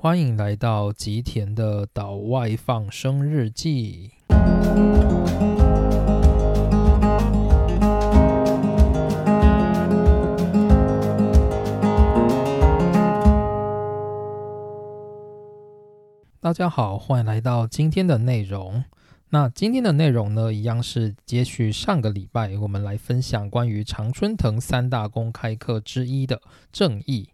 欢迎来到吉田的岛外放生日记。大家好，欢迎来到今天的内容。那今天的内容呢，一样是接续上个礼拜，我们来分享关于常春藤三大公开课之一的正义。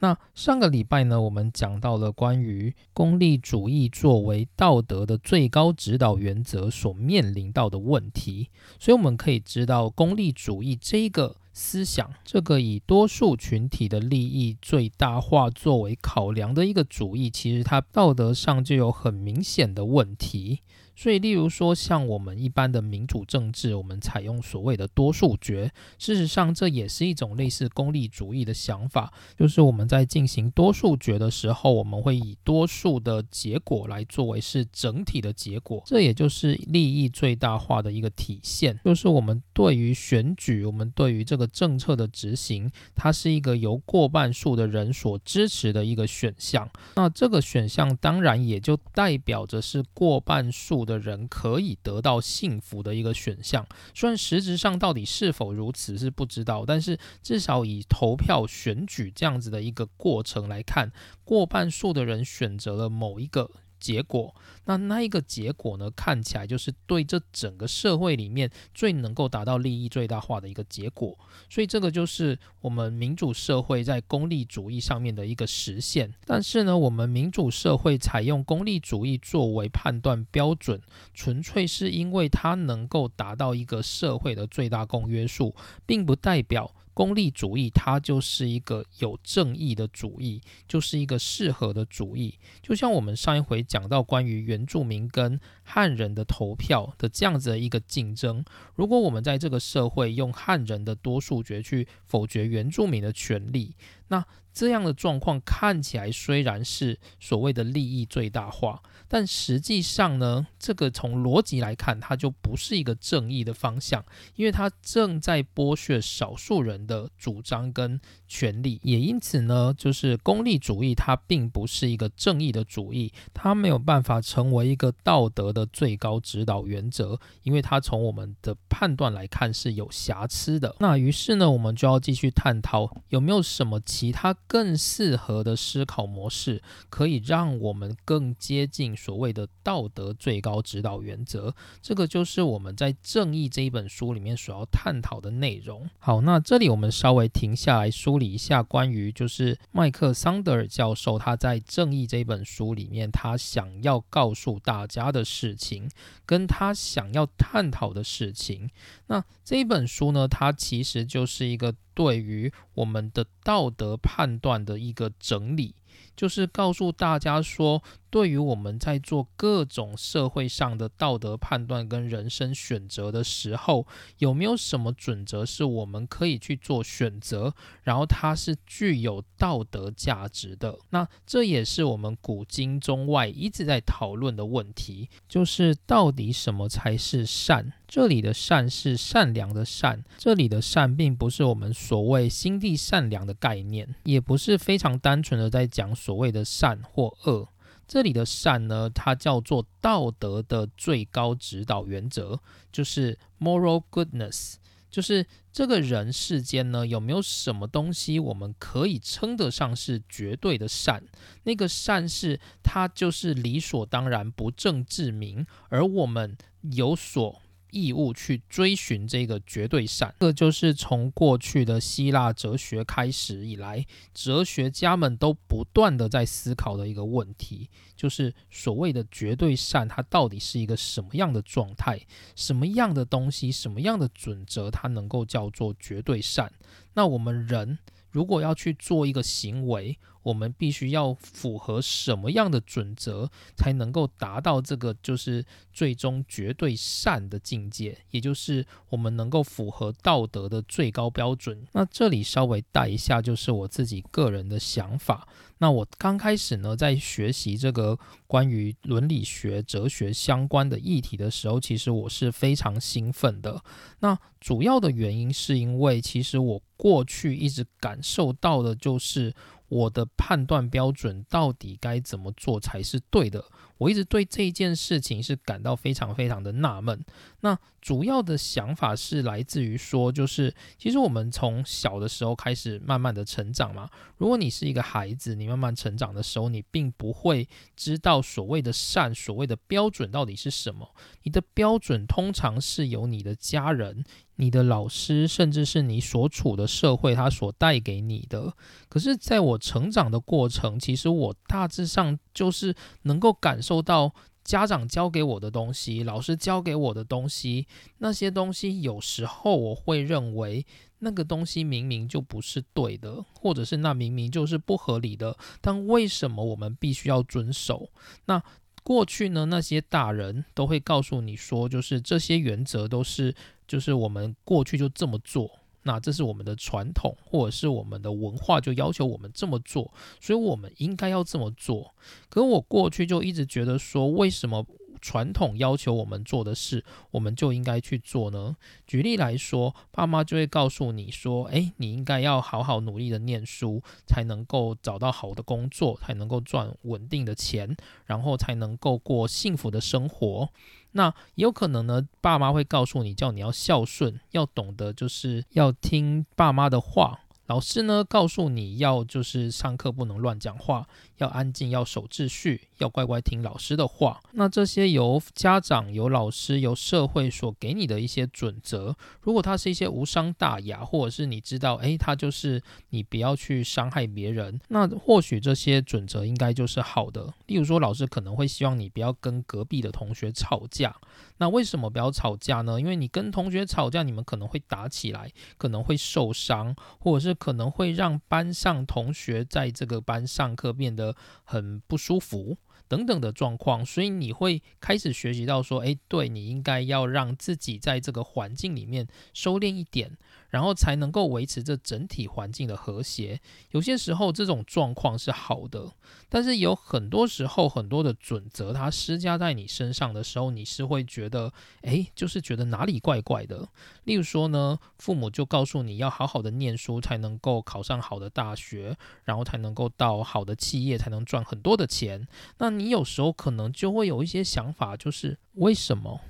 那上个礼拜呢，我们讲到了关于功利主义作为道德的最高指导原则所面临到的问题，所以我们可以知道，功利主义这个思想，这个以多数群体的利益最大化作为考量的一个主义，其实它道德上就有很明显的问题。所以，例如说，像我们一般的民主政治，我们采用所谓的多数决，事实上，这也是一种类似功利主义的想法。就是我们在进行多数决的时候，我们会以多数的结果来作为是整体的结果，这也就是利益最大化的一个体现。就是我们对于选举，我们对于这个政策的执行，它是一个由过半数的人所支持的一个选项。那这个选项当然也就代表着是过半数。的人可以得到幸福的一个选项，虽然实质上到底是否如此是不知道，但是至少以投票选举这样子的一个过程来看，过半数的人选择了某一个。结果，那那一个结果呢？看起来就是对这整个社会里面最能够达到利益最大化的一个结果。所以这个就是我们民主社会在功利主义上面的一个实现。但是呢，我们民主社会采用功利主义作为判断标准，纯粹是因为它能够达到一个社会的最大公约数，并不代表。功利主义，它就是一个有正义的主义，就是一个适合的主义。就像我们上一回讲到关于原住民跟汉人的投票的这样子的一个竞争，如果我们在这个社会用汉人的多数决去否决原住民的权利，那这样的状况看起来虽然是所谓的利益最大化，但实际上呢，这个从逻辑来看，它就不是一个正义的方向，因为它正在剥削少数人的主张跟权利，也因此呢，就是功利主义它并不是一个正义的主义，它没有办法成为一个道德的最高指导原则，因为它从我们的判断来看是有瑕疵的。那于是呢，我们就要继续探讨有没有什么。其他更适合的思考模式，可以让我们更接近所谓的道德最高指导原则。这个就是我们在《正义》这一本书里面所要探讨的内容。好，那这里我们稍微停下来梳理一下关于就是麦克桑德尔教授他在《正义》这一本书里面他想要告诉大家的事情，跟他想要探讨的事情。那这一本书呢，它其实就是一个。对于我们的道德判断的一个整理，就是告诉大家说。对于我们在做各种社会上的道德判断跟人生选择的时候，有没有什么准则是我们可以去做选择，然后它是具有道德价值的？那这也是我们古今中外一直在讨论的问题，就是到底什么才是善？这里的善是善良的善，这里的善并不是我们所谓心地善良的概念，也不是非常单纯的在讲所谓的善或恶。这里的善呢，它叫做道德的最高指导原则，就是 moral goodness，就是这个人世间呢，有没有什么东西我们可以称得上是绝对的善？那个善是它就是理所当然、不正自明，而我们有所。义务去追寻这个绝对善，这就是从过去的希腊哲学开始以来，哲学家们都不断的在思考的一个问题，就是所谓的绝对善，它到底是一个什么样的状态，什么样的东西，什么样的准则，它能够叫做绝对善？那我们人如果要去做一个行为，我们必须要符合什么样的准则，才能够达到这个就是最终绝对善的境界，也就是我们能够符合道德的最高标准。那这里稍微带一下，就是我自己个人的想法。那我刚开始呢，在学习这个关于伦理学、哲学相关的议题的时候，其实我是非常兴奋的。那主要的原因是因为，其实我过去一直感受到的就是。我的判断标准到底该怎么做才是对的？我一直对这件事情是感到非常非常的纳闷。那主要的想法是来自于说，就是其实我们从小的时候开始慢慢的成长嘛。如果你是一个孩子，你慢慢成长的时候，你并不会知道所谓的善，所谓的标准到底是什么。你的标准通常是由你的家人。你的老师，甚至是你所处的社会，它所带给你的。可是，在我成长的过程，其实我大致上就是能够感受到家长教给我的东西，老师教给我的东西，那些东西有时候我会认为那个东西明明就不是对的，或者是那明明就是不合理的，但为什么我们必须要遵守？那过去呢？那些大人都会告诉你说，就是这些原则都是。就是我们过去就这么做，那这是我们的传统，或者是我们的文化就要求我们这么做，所以我们应该要这么做。可我过去就一直觉得说，为什么？传统要求我们做的事，我们就应该去做呢。举例来说，爸妈就会告诉你说：“诶，你应该要好好努力的念书，才能够找到好的工作，才能够赚稳定的钱，然后才能够过幸福的生活。”那也有可能呢，爸妈会告诉你，叫你要孝顺，要懂得就是要听爸妈的话。老师呢，告诉你要就是上课不能乱讲话，要安静，要守秩序，要乖乖听老师的话。那这些由家长、由老师、由社会所给你的一些准则，如果它是一些无伤大雅，或者是你知道，诶，它就是你不要去伤害别人，那或许这些准则应该就是好的。例如说，老师可能会希望你不要跟隔壁的同学吵架。那为什么不要吵架呢？因为你跟同学吵架，你们可能会打起来，可能会受伤，或者是可能会让班上同学在这个班上课变得很不舒服。等等的状况，所以你会开始学习到说，哎，对你应该要让自己在这个环境里面收敛一点，然后才能够维持这整体环境的和谐。有些时候这种状况是好的，但是有很多时候很多的准则它施加在你身上的时候，你是会觉得，诶，就是觉得哪里怪怪的。例如说呢，父母就告诉你要好好的念书，才能够考上好的大学，然后才能够到好的企业，才能赚很多的钱。那你有时候可能就会有一些想法，就是为什么？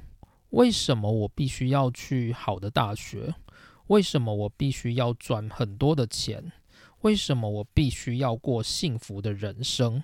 为什么我必须要去好的大学？为什么我必须要赚很多的钱？为什么我必须要过幸福的人生？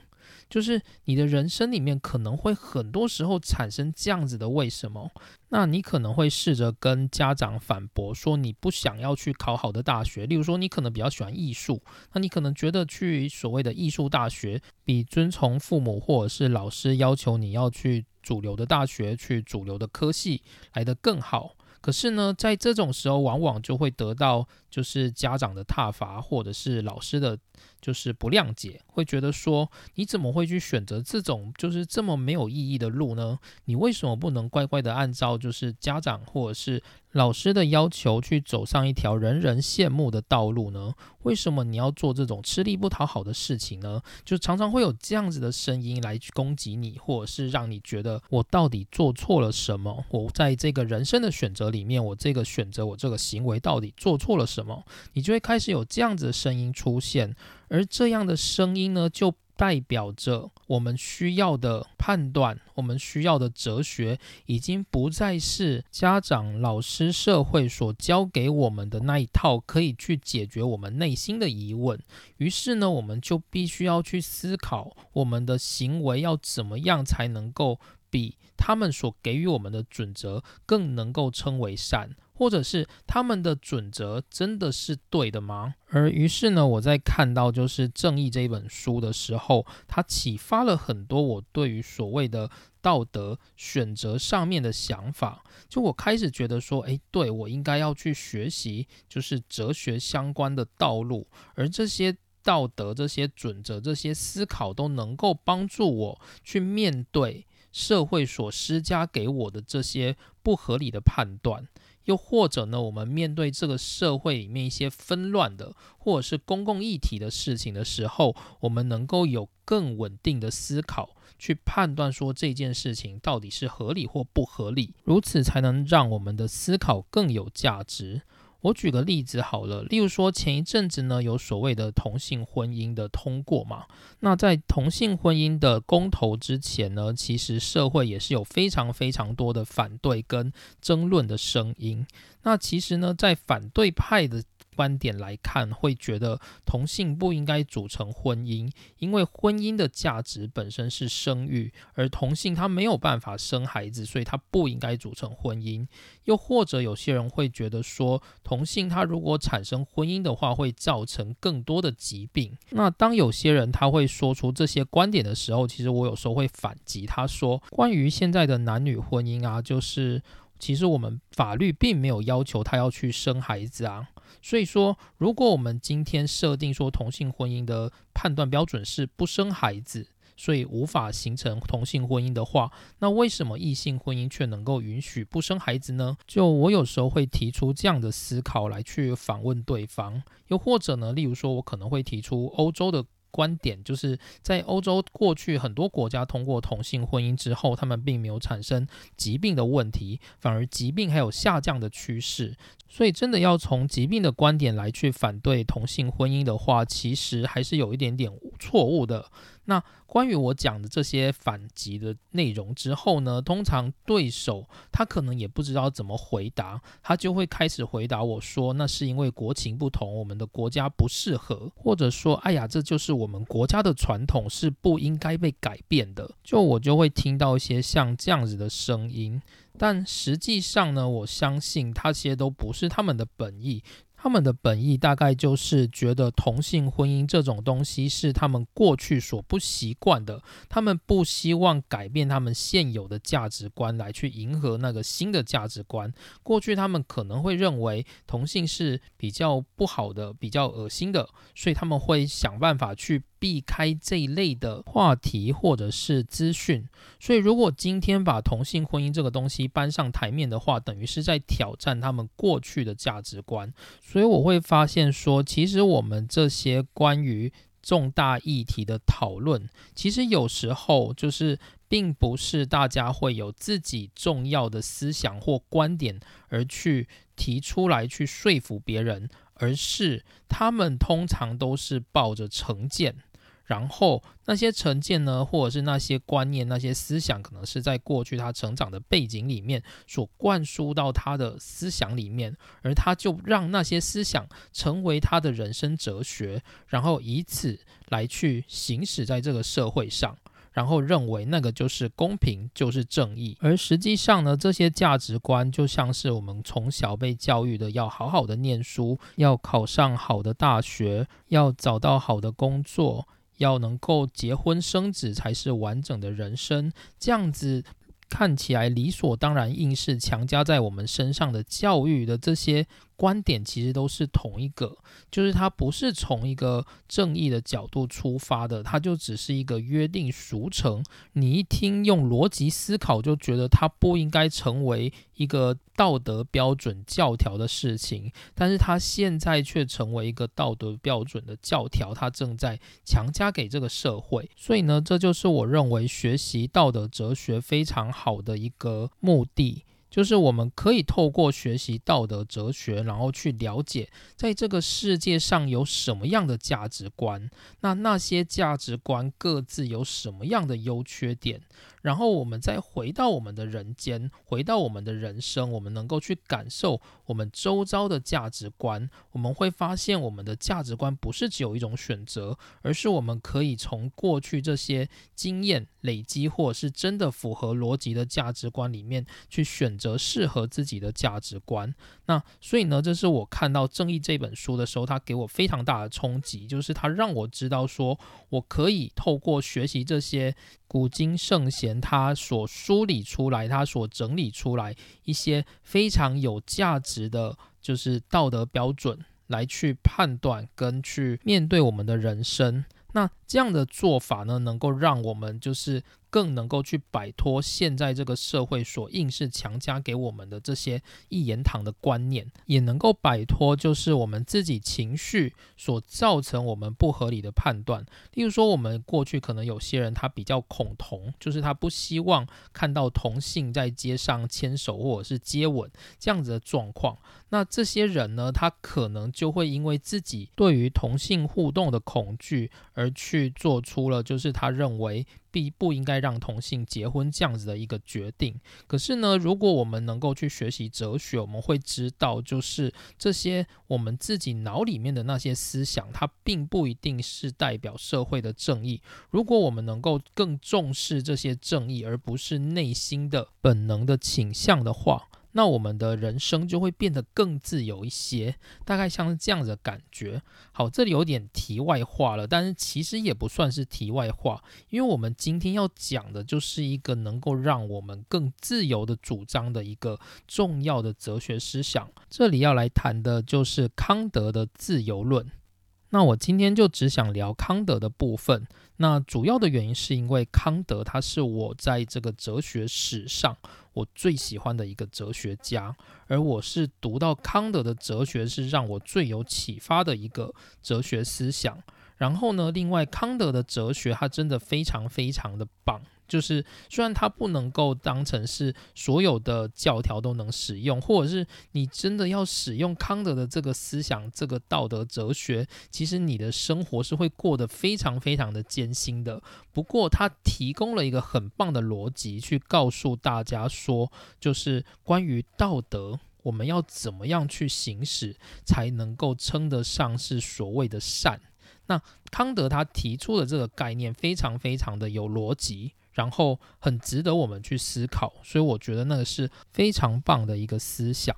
就是你的人生里面可能会很多时候产生这样子的为什么？那你可能会试着跟家长反驳说你不想要去考好的大学，例如说你可能比较喜欢艺术，那你可能觉得去所谓的艺术大学比遵从父母或者是老师要求你要去主流的大学去主流的科系来得更好。可是呢，在这种时候往往就会得到就是家长的挞伐或者是老师的。就是不谅解，会觉得说你怎么会去选择这种就是这么没有意义的路呢？你为什么不能乖乖的按照就是家长或者是老师的要求去走上一条人人羡慕的道路呢？为什么你要做这种吃力不讨好的事情呢？就常常会有这样子的声音来攻击你，或者是让你觉得我到底做错了什么？我在这个人生的选择里面，我这个选择，我这个行为到底做错了什么？你就会开始有这样子的声音出现。而这样的声音呢，就代表着我们需要的判断，我们需要的哲学，已经不再是家长、老师、社会所教给我们的那一套，可以去解决我们内心的疑问。于是呢，我们就必须要去思考，我们的行为要怎么样才能够比他们所给予我们的准则更能够称为善。或者是他们的准则真的是对的吗？而于是呢，我在看到就是《正义》这一本书的时候，它启发了很多我对于所谓的道德选择上面的想法。就我开始觉得说，诶，对我应该要去学习就是哲学相关的道路，而这些道德、这些准则、这些思考都能够帮助我去面对社会所施加给我的这些不合理的判断。又或者呢，我们面对这个社会里面一些纷乱的，或者是公共议题的事情的时候，我们能够有更稳定的思考，去判断说这件事情到底是合理或不合理，如此才能让我们的思考更有价值。我举个例子好了，例如说前一阵子呢，有所谓的同性婚姻的通过嘛。那在同性婚姻的公投之前呢，其实社会也是有非常非常多的反对跟争论的声音。那其实呢，在反对派的观点来看，会觉得同性不应该组成婚姻，因为婚姻的价值本身是生育，而同性他没有办法生孩子，所以他不应该组成婚姻。又或者有些人会觉得说，同性他如果产生婚姻的话，会造成更多的疾病。那当有些人他会说出这些观点的时候，其实我有时候会反击他说，关于现在的男女婚姻啊，就是其实我们法律并没有要求他要去生孩子啊。所以说，如果我们今天设定说同性婚姻的判断标准是不生孩子，所以无法形成同性婚姻的话，那为什么异性婚姻却能够允许不生孩子呢？就我有时候会提出这样的思考来去反问对方，又或者呢，例如说我可能会提出欧洲的。观点就是在欧洲过去很多国家通过同性婚姻之后，他们并没有产生疾病的问题，反而疾病还有下降的趋势。所以真的要从疾病的观点来去反对同性婚姻的话，其实还是有一点点错误的。那关于我讲的这些反击的内容之后呢，通常对手他可能也不知道怎么回答，他就会开始回答我说：“那是因为国情不同，我们的国家不适合，或者说，哎呀，这就是我们国家的传统，是不应该被改变的。”就我就会听到一些像这样子的声音，但实际上呢，我相信他些都不是他们的本意。他们的本意大概就是觉得同性婚姻这种东西是他们过去所不习惯的，他们不希望改变他们现有的价值观来去迎合那个新的价值观。过去他们可能会认为同性是比较不好的、比较恶心的，所以他们会想办法去。避开这一类的话题或者是资讯，所以如果今天把同性婚姻这个东西搬上台面的话，等于是在挑战他们过去的价值观。所以我会发现说，其实我们这些关于重大议题的讨论，其实有时候就是并不是大家会有自己重要的思想或观点而去提出来去说服别人，而是他们通常都是抱着成见。然后那些成见呢，或者是那些观念、那些思想，可能是在过去他成长的背景里面所灌输到他的思想里面，而他就让那些思想成为他的人生哲学，然后以此来去行驶在这个社会上，然后认为那个就是公平，就是正义。而实际上呢，这些价值观就像是我们从小被教育的，要好好的念书，要考上好的大学，要找到好的工作。要能够结婚生子才是完整的人生，这样子看起来理所当然，硬是强加在我们身上的教育的这些。观点其实都是同一个，就是它不是从一个正义的角度出发的，它就只是一个约定俗成。你一听用逻辑思考，就觉得它不应该成为一个道德标准教条的事情，但是它现在却成为一个道德标准的教条，它正在强加给这个社会。所以呢，这就是我认为学习道德哲学非常好的一个目的。就是我们可以透过学习道德哲学，然后去了解在这个世界上有什么样的价值观，那那些价值观各自有什么样的优缺点。然后我们再回到我们的人间，回到我们的人生，我们能够去感受我们周遭的价值观。我们会发现，我们的价值观不是只有一种选择，而是我们可以从过去这些经验累积，或者是真的符合逻辑的价值观里面去选择适合自己的价值观。那所以呢，这是我看到《正义》这本书的时候，它给我非常大的冲击，就是它让我知道说，我可以透过学习这些。古今圣贤他所梳理出来，他所整理出来一些非常有价值的，就是道德标准，来去判断跟去面对我们的人生。那这样的做法呢，能够让我们就是更能够去摆脱现在这个社会所硬是强加给我们的这些一言堂的观念，也能够摆脱就是我们自己情绪所造成我们不合理的判断。例如说，我们过去可能有些人他比较恐同，就是他不希望看到同性在街上牵手或者是接吻这样子的状况。那这些人呢，他可能就会因为自己对于同性互动的恐惧，而去做出了就是他认为必不应该让同性结婚这样子的一个决定。可是呢，如果我们能够去学习哲学，我们会知道，就是这些我们自己脑里面的那些思想，它并不一定是代表社会的正义。如果我们能够更重视这些正义，而不是内心的本能的倾向的话，那我们的人生就会变得更自由一些，大概像是这样的感觉。好，这里有点题外话了，但是其实也不算是题外话，因为我们今天要讲的就是一个能够让我们更自由的主张的一个重要的哲学思想。这里要来谈的就是康德的自由论。那我今天就只想聊康德的部分。那主要的原因是因为康德他是我在这个哲学史上我最喜欢的一个哲学家，而我是读到康德的哲学是让我最有启发的一个哲学思想。然后呢，另外康德的哲学他真的非常非常的棒。就是虽然它不能够当成是所有的教条都能使用，或者是你真的要使用康德的这个思想、这个道德哲学，其实你的生活是会过得非常非常的艰辛的。不过，它提供了一个很棒的逻辑，去告诉大家说，就是关于道德，我们要怎么样去行使，才能够称得上是所谓的善。那康德他提出的这个概念，非常非常的有逻辑。然后很值得我们去思考，所以我觉得那个是非常棒的一个思想。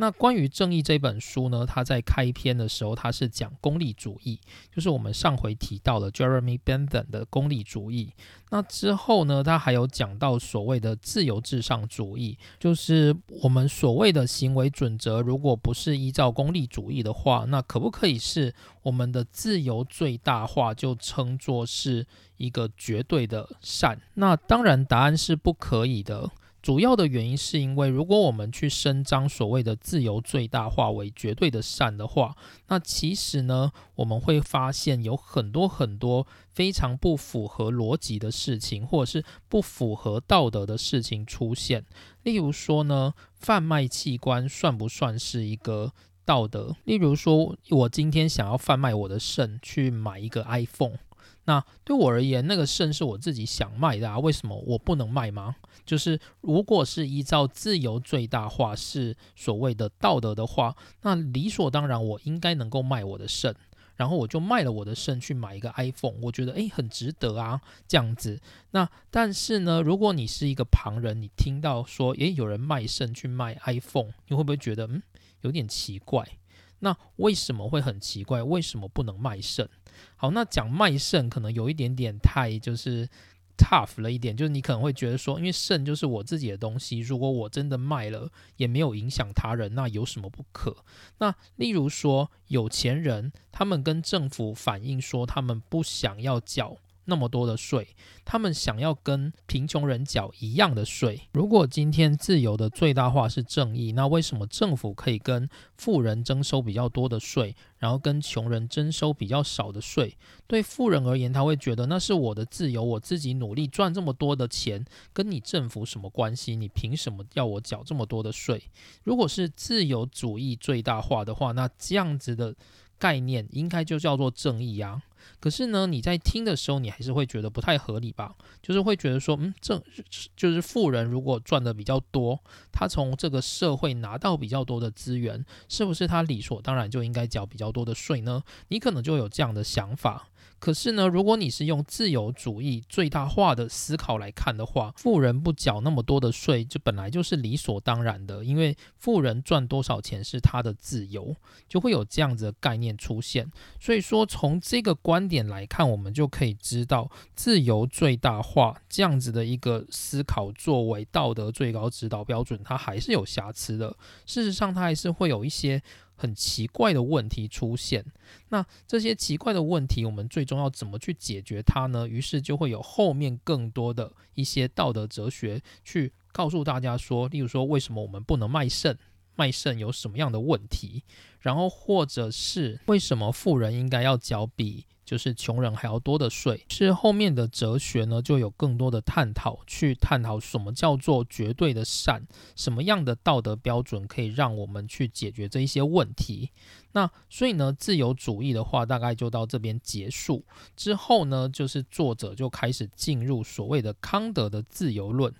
那关于《正义》这本书呢，它在开篇的时候，它是讲功利主义，就是我们上回提到的 Jeremy Bentham 的功利主义。那之后呢，他还有讲到所谓的自由至上主义，就是我们所谓的行为准则，如果不是依照功利主义的话，那可不可以是我们的自由最大化就称作是一个绝对的善？那当然，答案是不可以的。主要的原因是因为，如果我们去伸张所谓的自由最大化为绝对的善的话，那其实呢，我们会发现有很多很多非常不符合逻辑的事情，或者是不符合道德的事情出现。例如说呢，贩卖器官算不算是一个道德？例如说，我今天想要贩卖我的肾去买一个 iPhone。那对我而言，那个肾是我自己想卖的啊，为什么我不能卖吗？就是如果是依照自由最大化是所谓的道德的话，那理所当然我应该能够卖我的肾，然后我就卖了我的肾去买一个 iPhone，我觉得诶很值得啊，这样子。那但是呢，如果你是一个旁人，你听到说诶有人卖肾去卖 iPhone，你会不会觉得嗯有点奇怪？那为什么会很奇怪？为什么不能卖肾？好，那讲卖肾可能有一点点太就是 tough 了一点，就是你可能会觉得说，因为肾就是我自己的东西，如果我真的卖了，也没有影响他人，那有什么不可？那例如说有钱人，他们跟政府反映说，他们不想要缴。那么多的税，他们想要跟贫穷人缴一样的税。如果今天自由的最大化是正义，那为什么政府可以跟富人征收比较多的税，然后跟穷人征收比较少的税？对富人而言，他会觉得那是我的自由，我自己努力赚这么多的钱，跟你政府什么关系？你凭什么要我缴这么多的税？如果是自由主义最大化的话，那这样子的概念应该就叫做正义啊。可是呢，你在听的时候，你还是会觉得不太合理吧？就是会觉得说，嗯，这就是富人如果赚的比较多，他从这个社会拿到比较多的资源，是不是他理所当然就应该缴比较多的税呢？你可能就有这样的想法。可是呢，如果你是用自由主义最大化的思考来看的话，富人不缴那么多的税，就本来就是理所当然的，因为富人赚多少钱是他的自由，就会有这样子的概念出现。所以说，从这个观点来看，我们就可以知道，自由最大化这样子的一个思考作为道德最高指导标准，它还是有瑕疵的。事实上，它还是会有一些。很奇怪的问题出现。那这些奇怪的问题，我们最终要怎么去解决它呢？于是就会有后面更多的一些道德哲学去告诉大家说，例如说为什么我们不能卖肾？卖肾有什么样的问题？然后或者是为什么富人应该要交比就是穷人还要多的税？是后面的哲学呢，就有更多的探讨，去探讨什么叫做绝对的善，什么样的道德标准可以让我们去解决这一些问题。那所以呢，自由主义的话大概就到这边结束之后呢，就是作者就开始进入所谓的康德的自由论。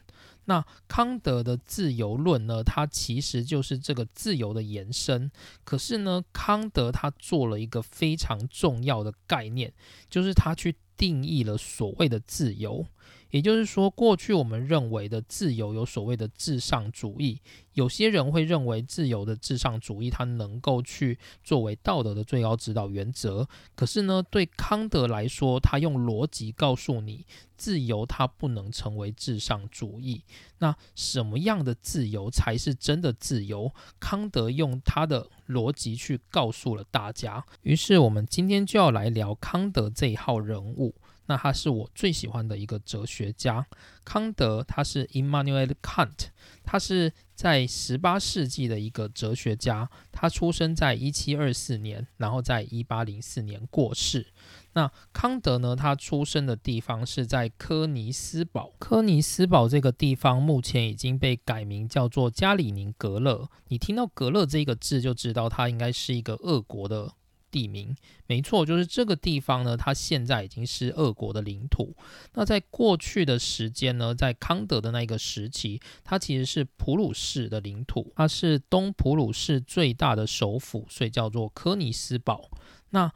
那康德的自由论呢？它其实就是这个自由的延伸。可是呢，康德他做了一个非常重要的概念，就是他去定义了所谓的自由。也就是说，过去我们认为的自由有所谓的至上主义，有些人会认为自由的至上主义它能够去作为道德的最高指导原则。可是呢，对康德来说，他用逻辑告诉你，自由它不能成为至上主义。那什么样的自由才是真的自由？康德用他的逻辑去告诉了大家。于是我们今天就要来聊康德这一号人物。那他是我最喜欢的一个哲学家，康德，他是 Immanuel Kant，他是在十八世纪的一个哲学家，他出生在一七二四年，然后在一八零四年过世。那康德呢，他出生的地方是在科尼斯堡，科尼斯堡这个地方目前已经被改名叫做加里宁格勒。你听到格勒这个字，就知道它应该是一个俄国的。地名没错，就是这个地方呢。它现在已经是俄国的领土。那在过去的时间呢，在康德的那个时期，它其实是普鲁士的领土，它是东普鲁士最大的首府，所以叫做科尼斯堡。那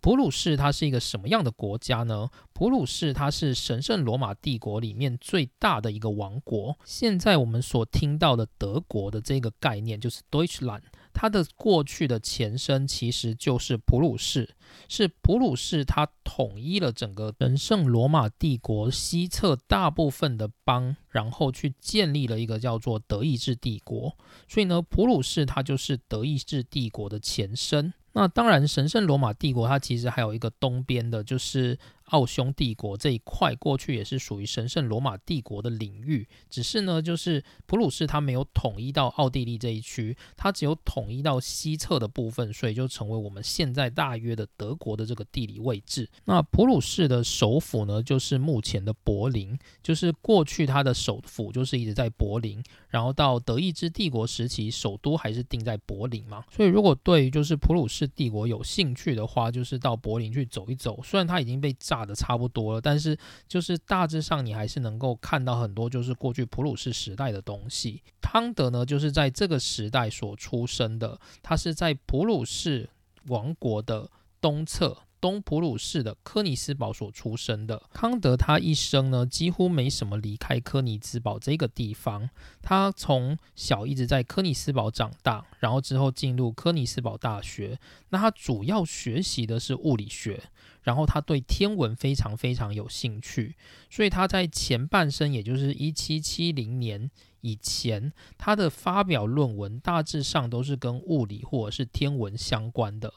普鲁士它是一个什么样的国家呢？普鲁士它是神圣罗马帝国里面最大的一个王国。现在我们所听到的德国的这个概念就是 Deutschland。它的过去的前身其实就是普鲁士，是普鲁士它统一了整个神圣罗马帝国西侧大部分的邦，然后去建立了一个叫做德意志帝国。所以呢，普鲁士它就是德意志帝国的前身。那当然，神圣罗马帝国它其实还有一个东边的，就是。奥匈帝国这一块过去也是属于神圣罗马帝国的领域，只是呢，就是普鲁士它没有统一到奥地利这一区，它只有统一到西侧的部分，所以就成为我们现在大约的德国的这个地理位置。那普鲁士的首府呢，就是目前的柏林，就是过去它的首府就是一直在柏林，然后到德意志帝国时期，首都还是定在柏林嘛。所以如果对于就是普鲁士帝国有兴趣的话，就是到柏林去走一走，虽然它已经被炸。的差不多了，但是就是大致上你还是能够看到很多就是过去普鲁士时代的东西。康德呢，就是在这个时代所出生的，他是在普鲁士王国的东侧。东普鲁士的科尼斯堡所出生的康德，他一生呢几乎没什么离开科尼斯堡这个地方。他从小一直在科尼斯堡长大，然后之后进入科尼斯堡大学。那他主要学习的是物理学，然后他对天文非常非常有兴趣。所以他在前半生，也就是一七七零年以前，他的发表论文大致上都是跟物理或者是天文相关的。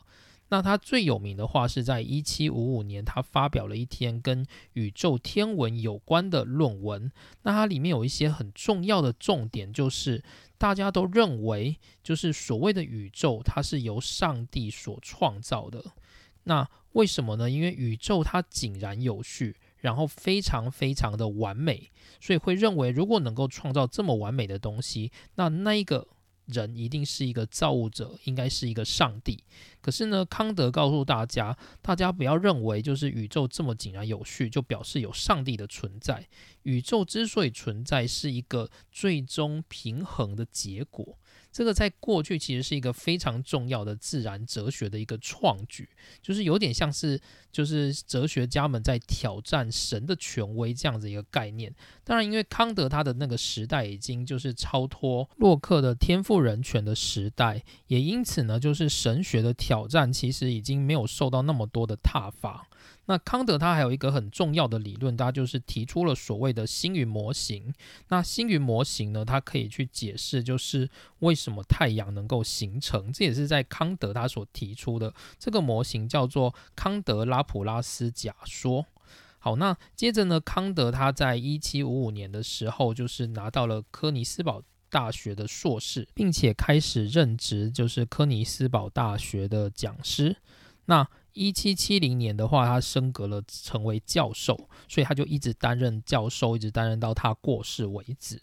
那他最有名的话是在一七五五年，他发表了一篇跟宇宙天文有关的论文。那它里面有一些很重要的重点，就是大家都认为，就是所谓的宇宙，它是由上帝所创造的。那为什么呢？因为宇宙它井然有序，然后非常非常的完美，所以会认为，如果能够创造这么完美的东西，那那一个。人一定是一个造物者，应该是一个上帝。可是呢，康德告诉大家，大家不要认为就是宇宙这么井然有序，就表示有上帝的存在。宇宙之所以存在，是一个最终平衡的结果。这个在过去其实是一个非常重要的自然哲学的一个创举，就是有点像是就是哲学家们在挑战神的权威这样子一个概念。当然，因为康德他的那个时代已经就是超脱洛克的天赋人权的时代，也因此呢，就是神学的挑战其实已经没有受到那么多的挞伐。那康德他还有一个很重要的理论，他就是提出了所谓的星云模型。那星云模型呢，它可以去解释就是为什么太阳能够形成，这也是在康德他所提出的这个模型叫做康德拉普拉斯假说。好，那接着呢，康德他在一七五五年的时候，就是拿到了科尼斯堡大学的硕士，并且开始任职，就是科尼斯堡大学的讲师。那一七七零年的话，他升格了成为教授，所以他就一直担任教授，一直担任到他过世为止。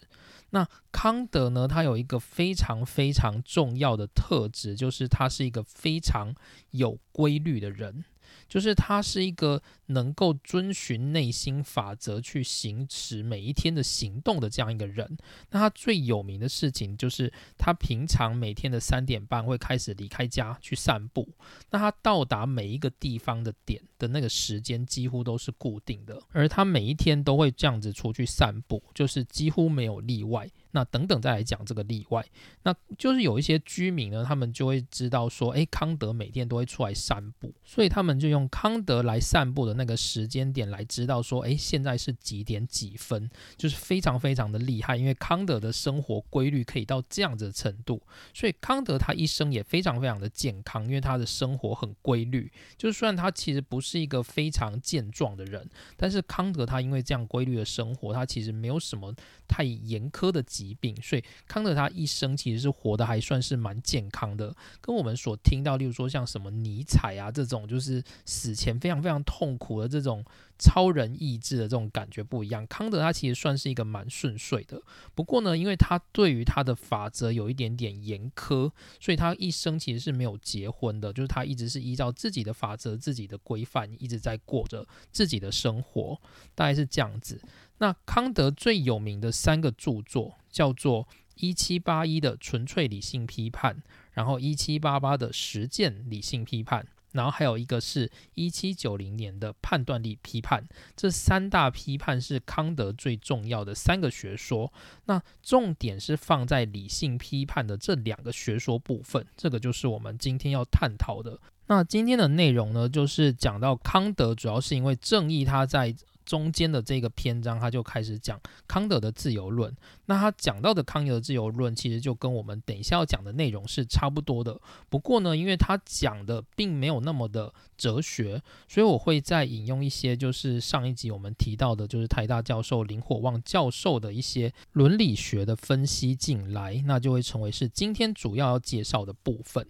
那康德呢，他有一个非常非常重要的特质，就是他是一个非常有规律的人。就是他是一个能够遵循内心法则去行使每一天的行动的这样一个人。那他最有名的事情就是他平常每天的三点半会开始离开家去散步。那他到达每一个地方的点的那个时间几乎都是固定的，而他每一天都会这样子出去散步，就是几乎没有例外。那等等再来讲这个例外，那就是有一些居民呢，他们就会知道说，诶，康德每天都会出来散步，所以他们就用康德来散步的那个时间点来知道说，诶，现在是几点几分，就是非常非常的厉害，因为康德的生活规律可以到这样子的程度，所以康德他一生也非常非常的健康，因为他的生活很规律，就是虽然他其实不是一个非常健壮的人，但是康德他因为这样规律的生活，他其实没有什么太严苛的。疾病，所以康德他一生其实是活得还算是蛮健康的，跟我们所听到，例如说像什么尼采啊这种，就是死前非常非常痛苦的这种超人意志的这种感觉不一样。康德他其实算是一个蛮顺遂的，不过呢，因为他对于他的法则有一点点严苛，所以他一生其实是没有结婚的，就是他一直是依照自己的法则、自己的规范，一直在过着自己的生活，大概是这样子。那康德最有名的三个著作叫做一七八一的纯粹理性批判，然后一七八八的实践理性批判，然后还有一个是一七九零年的判断力批判。这三大批判是康德最重要的三个学说。那重点是放在理性批判的这两个学说部分，这个就是我们今天要探讨的。那今天的内容呢，就是讲到康德，主要是因为正义他在。中间的这个篇章，他就开始讲康德的自由论。那他讲到的康德的自由论，其实就跟我们等一下要讲的内容是差不多的。不过呢，因为他讲的并没有那么的哲学，所以我会再引用一些，就是上一集我们提到的，就是台大教授林火旺教授的一些伦理学的分析进来，那就会成为是今天主要要介绍的部分。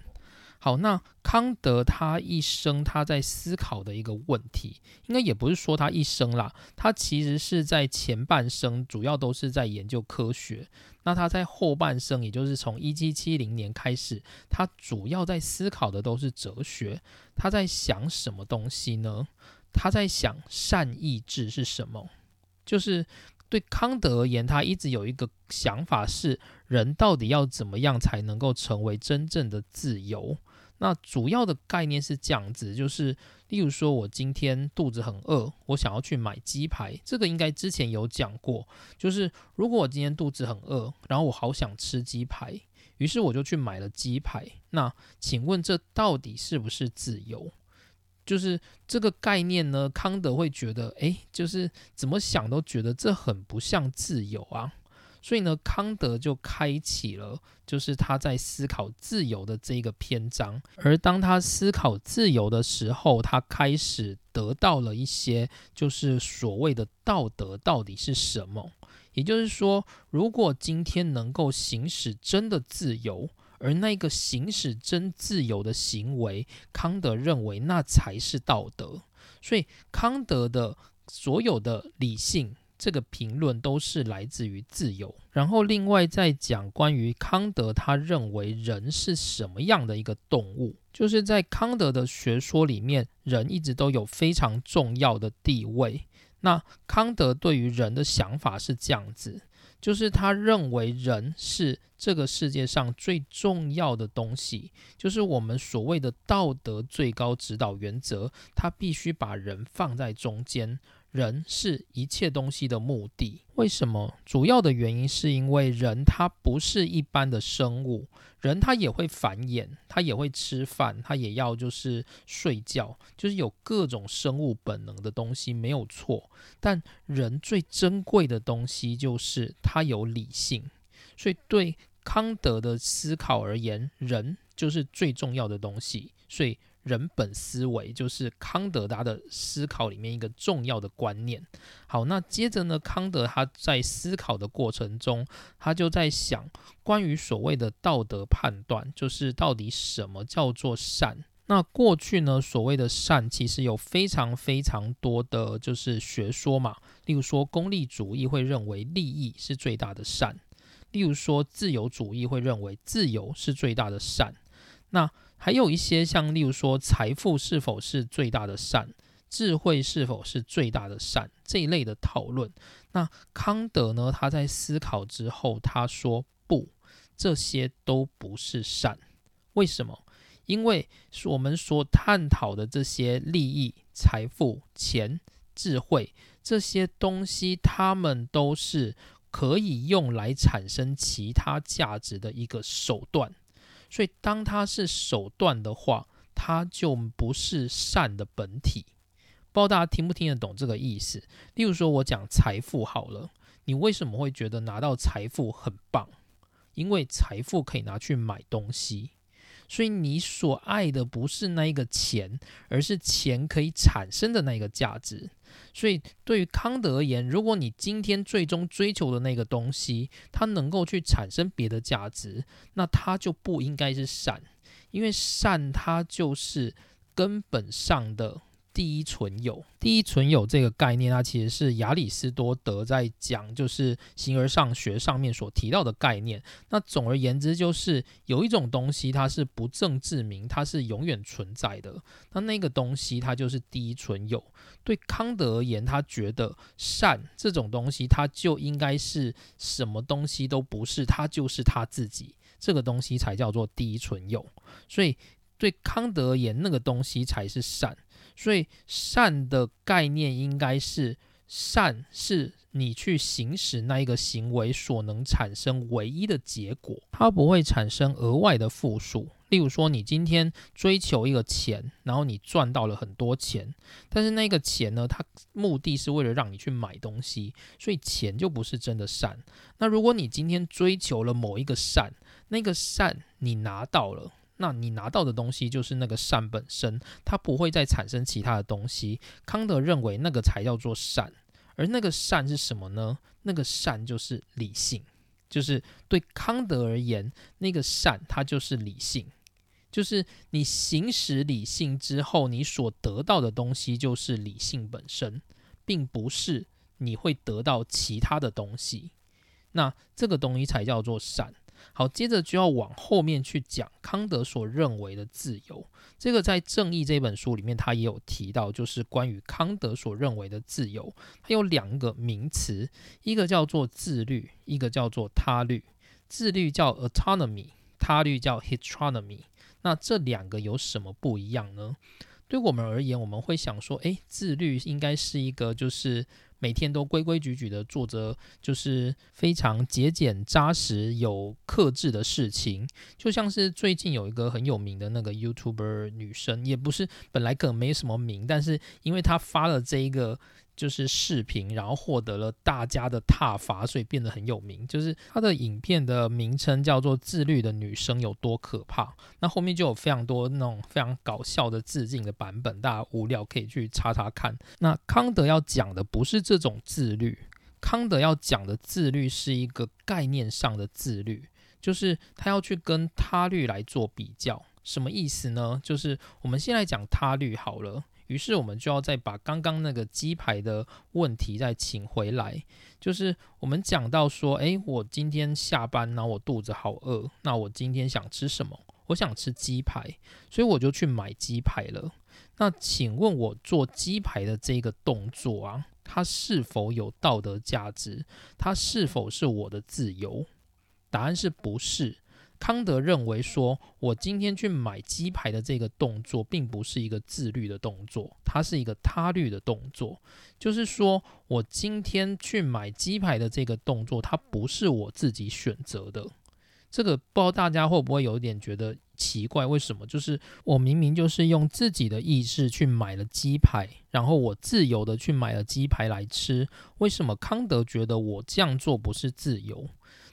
好，那康德他一生他在思考的一个问题，应该也不是说他一生啦，他其实是在前半生主要都是在研究科学，那他在后半生，也就是从一七七零年开始，他主要在思考的都是哲学。他在想什么东西呢？他在想善意志是什么？就是对康德而言，他一直有一个想法是，人到底要怎么样才能够成为真正的自由？那主要的概念是这样子，就是例如说，我今天肚子很饿，我想要去买鸡排，这个应该之前有讲过。就是如果我今天肚子很饿，然后我好想吃鸡排，于是我就去买了鸡排。那请问这到底是不是自由？就是这个概念呢？康德会觉得，诶，就是怎么想都觉得这很不像自由啊。所以呢，康德就开启了，就是他在思考自由的这个篇章。而当他思考自由的时候，他开始得到了一些，就是所谓的道德到底是什么。也就是说，如果今天能够行使真的自由，而那个行使真自由的行为，康德认为那才是道德。所以，康德的所有的理性。这个评论都是来自于自由，然后另外再讲关于康德，他认为人是什么样的一个动物，就是在康德的学说里面，人一直都有非常重要的地位。那康德对于人的想法是这样子，就是他认为人是这个世界上最重要的东西，就是我们所谓的道德最高指导原则，他必须把人放在中间。人是一切东西的目的。为什么？主要的原因是因为人他不是一般的生物，人他也会繁衍，他也会吃饭，他也要就是睡觉，就是有各种生物本能的东西没有错。但人最珍贵的东西就是他有理性，所以对康德的思考而言，人就是最重要的东西。所以。人本思维就是康德他的思考里面一个重要的观念。好，那接着呢，康德他在思考的过程中，他就在想关于所谓的道德判断，就是到底什么叫做善？那过去呢，所谓的善其实有非常非常多的就是学说嘛，例如说功利主义会认为利益是最大的善，例如说自由主义会认为自由是最大的善。那还有一些像，例如说，财富是否是最大的善，智慧是否是最大的善这一类的讨论。那康德呢？他在思考之后，他说不，这些都不是善。为什么？因为我们所探讨的这些利益、财富、钱、智慧这些东西，它们都是可以用来产生其他价值的一个手段。所以，当它是手段的话，它就不是善的本体。不知道大家听不听得懂这个意思？例如说，我讲财富好了，你为什么会觉得拿到财富很棒？因为财富可以拿去买东西。所以你所爱的不是那一个钱，而是钱可以产生的那一个价值。所以对于康德而言，如果你今天最终追求的那个东西，它能够去产生别的价值，那它就不应该是善，因为善它就是根本上的。第一存有，第一存有这个概念，它其实是亚里士多德在讲，就是形而上学上面所提到的概念。那总而言之，就是有一种东西，它是不证自明，它是永远存在的。那那个东西，它就是第一存有。对康德而言，他觉得善这种东西，它就应该是什么东西都不是，它就是他自己，这个东西才叫做第一存有。所以对康德而言，那个东西才是善。所以善的概念应该是善是你去行使那一个行为所能产生唯一的结果，它不会产生额外的负数。例如说，你今天追求一个钱，然后你赚到了很多钱，但是那个钱呢，它目的是为了让你去买东西，所以钱就不是真的善。那如果你今天追求了某一个善，那个善你拿到了。那你拿到的东西就是那个善本身，它不会再产生其他的东西。康德认为那个才叫做善，而那个善是什么呢？那个善就是理性，就是对康德而言，那个善它就是理性，就是你行使理性之后，你所得到的东西就是理性本身，并不是你会得到其他的东西。那这个东西才叫做善。好，接着就要往后面去讲康德所认为的自由。这个在《正义》这本书里面，他也有提到，就是关于康德所认为的自由，它有两个名词，一个叫做自律，一个叫做他律。自律叫 autonomy，他律叫 heteronomy。那这两个有什么不一样呢？对我们而言，我们会想说，诶，自律应该是一个就是。每天都规规矩矩的做着，就是非常节俭扎实、有克制的事情。就像是最近有一个很有名的那个 YouTuber 女生，也不是本来可能没什么名，但是因为她发了这一个。就是视频，然后获得了大家的踏伐，所以变得很有名。就是他的影片的名称叫做《自律的女生有多可怕》，那后面就有非常多那种非常搞笑的致敬的版本，大家无聊可以去查查看。那康德要讲的不是这种自律，康德要讲的自律是一个概念上的自律，就是他要去跟他律来做比较。什么意思呢？就是我们先来讲他律好了。于是我们就要再把刚刚那个鸡排的问题再请回来，就是我们讲到说，诶，我今天下班，然后我肚子好饿，那我今天想吃什么？我想吃鸡排，所以我就去买鸡排了。那请问我做鸡排的这个动作啊，它是否有道德价值？它是否是我的自由？答案是不是。康德认为说，我今天去买鸡排的这个动作，并不是一个自律的动作，它是一个他律的动作。就是说我今天去买鸡排的这个动作，它不是我自己选择的。这个不知道大家会不会有点觉得奇怪？为什么？就是我明明就是用自己的意志去买了鸡排，然后我自由的去买了鸡排来吃，为什么康德觉得我这样做不是自由？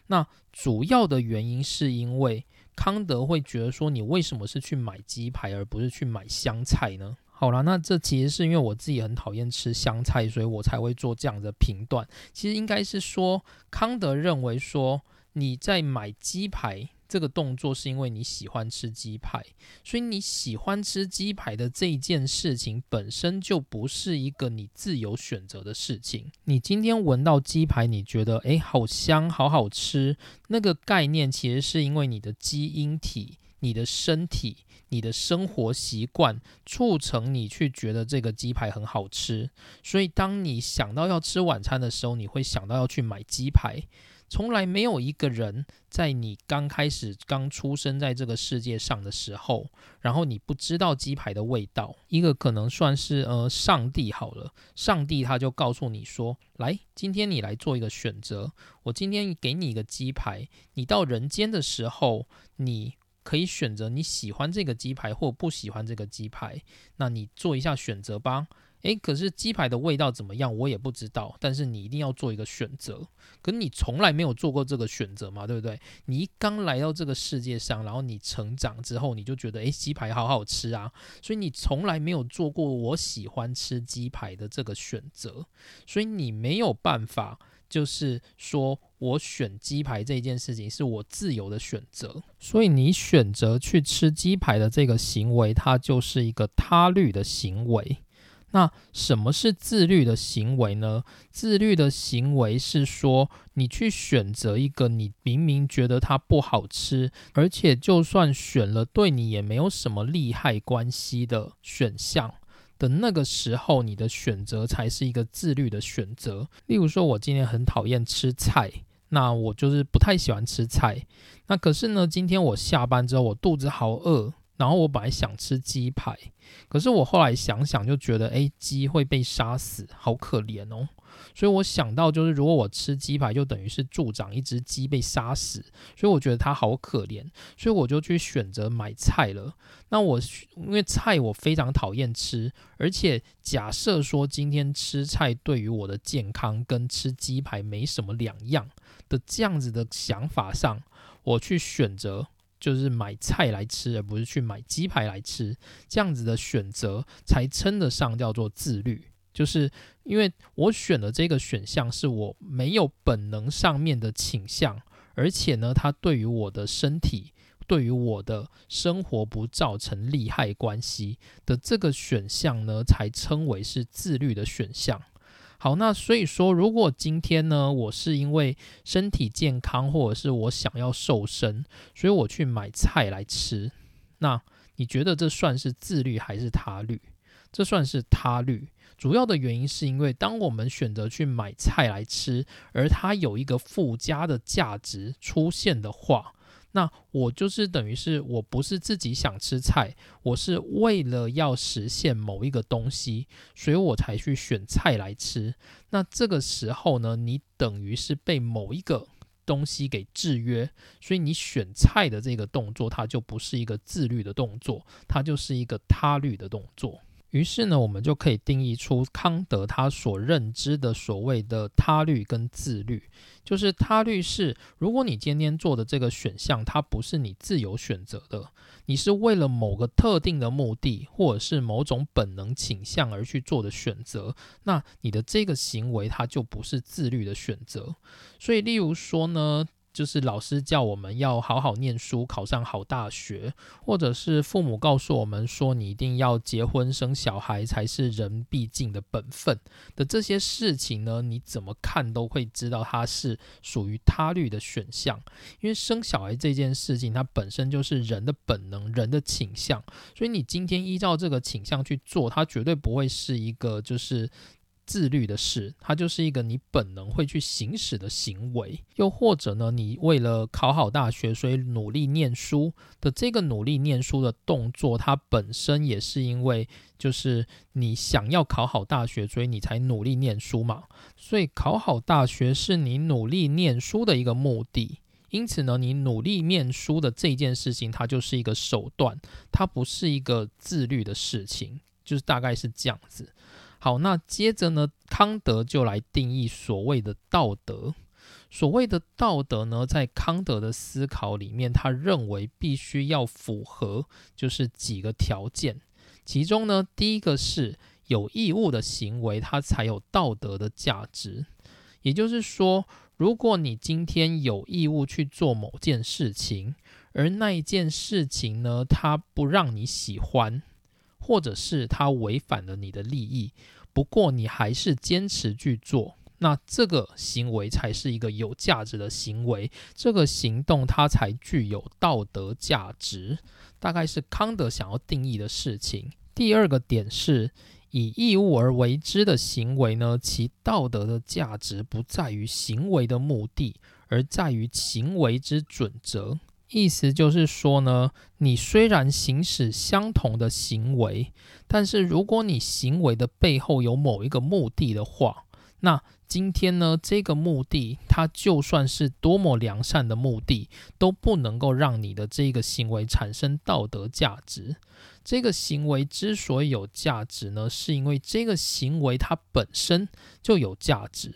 那主要的原因是因为康德会觉得说，你为什么是去买鸡排而不是去买香菜呢？好了，那这其实是因为我自己很讨厌吃香菜，所以我才会做这样的评断。其实应该是说，康德认为说。你在买鸡排这个动作，是因为你喜欢吃鸡排，所以你喜欢吃鸡排的这一件事情本身就不是一个你自由选择的事情。你今天闻到鸡排，你觉得诶好香，好好吃，那个概念其实是因为你的基因体、你的身体、你的生活习惯促成你去觉得这个鸡排很好吃。所以当你想到要吃晚餐的时候，你会想到要去买鸡排。从来没有一个人在你刚开始刚出生在这个世界上的时候，然后你不知道鸡排的味道。一个可能算是呃上帝好了，上帝他就告诉你说：“来，今天你来做一个选择，我今天给你一个鸡排，你到人间的时候，你可以选择你喜欢这个鸡排或不喜欢这个鸡排，那你做一下选择吧。”诶，可是鸡排的味道怎么样？我也不知道。但是你一定要做一个选择。可你从来没有做过这个选择嘛？对不对？你一刚来到这个世界上，然后你成长之后，你就觉得诶，鸡排好好吃啊。所以你从来没有做过我喜欢吃鸡排的这个选择。所以你没有办法，就是说我选鸡排这件事情是我自由的选择。所以你选择去吃鸡排的这个行为，它就是一个他律的行为。那什么是自律的行为呢？自律的行为是说，你去选择一个你明明觉得它不好吃，而且就算选了对你也没有什么利害关系的选项的那个时候，你的选择才是一个自律的选择。例如说，我今天很讨厌吃菜，那我就是不太喜欢吃菜。那可是呢，今天我下班之后，我肚子好饿。然后我本来想吃鸡排，可是我后来想想就觉得，哎，鸡会被杀死，好可怜哦。所以我想到就是，如果我吃鸡排，就等于是助长一只鸡被杀死，所以我觉得它好可怜，所以我就去选择买菜了。那我因为菜我非常讨厌吃，而且假设说今天吃菜对于我的健康跟吃鸡排没什么两样的这样子的想法上，我去选择。就是买菜来吃，而不是去买鸡排来吃，这样子的选择才称得上叫做自律。就是因为我选的这个选项是我没有本能上面的倾向，而且呢，它对于我的身体、对于我的生活不造成利害关系的这个选项呢，才称为是自律的选项。好，那所以说，如果今天呢，我是因为身体健康，或者是我想要瘦身，所以我去买菜来吃，那你觉得这算是自律还是他律？这算是他律。主要的原因是因为，当我们选择去买菜来吃，而它有一个附加的价值出现的话。那我就是等于是我不是自己想吃菜，我是为了要实现某一个东西，所以我才去选菜来吃。那这个时候呢，你等于是被某一个东西给制约，所以你选菜的这个动作，它就不是一个自律的动作，它就是一个他律的动作。于是呢，我们就可以定义出康德他所认知的所谓的他律跟自律，就是他律是，如果你今天做的这个选项，它不是你自由选择的，你是为了某个特定的目的，或者是某种本能倾向而去做的选择，那你的这个行为它就不是自律的选择。所以，例如说呢。就是老师叫我们要好好念书，考上好大学，或者是父母告诉我们说你一定要结婚生小孩才是人必尽的本分的这些事情呢，你怎么看都会知道它是属于他律的选项，因为生小孩这件事情它本身就是人的本能、人的倾向，所以你今天依照这个倾向去做，它绝对不会是一个就是。自律的事，它就是一个你本能会去行使的行为。又或者呢，你为了考好大学，所以努力念书的这个努力念书的动作，它本身也是因为就是你想要考好大学，所以你才努力念书嘛。所以考好大学是你努力念书的一个目的。因此呢，你努力念书的这件事情，它就是一个手段，它不是一个自律的事情，就是大概是这样子。好，那接着呢，康德就来定义所谓的道德。所谓的道德呢，在康德的思考里面，他认为必须要符合就是几个条件。其中呢，第一个是有义务的行为，它才有道德的价值。也就是说，如果你今天有义务去做某件事情，而那一件事情呢，它不让你喜欢，或者是它违反了你的利益。不过你还是坚持去做，那这个行为才是一个有价值的行为，这个行动它才具有道德价值，大概是康德想要定义的事情。第二个点是以义务而为之的行为呢，其道德的价值不在于行为的目的，而在于行为之准则。意思就是说呢，你虽然行使相同的行为，但是如果你行为的背后有某一个目的的话，那今天呢，这个目的它就算是多么良善的目的，都不能够让你的这个行为产生道德价值。这个行为之所以有价值呢，是因为这个行为它本身就有价值。